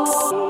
Oh.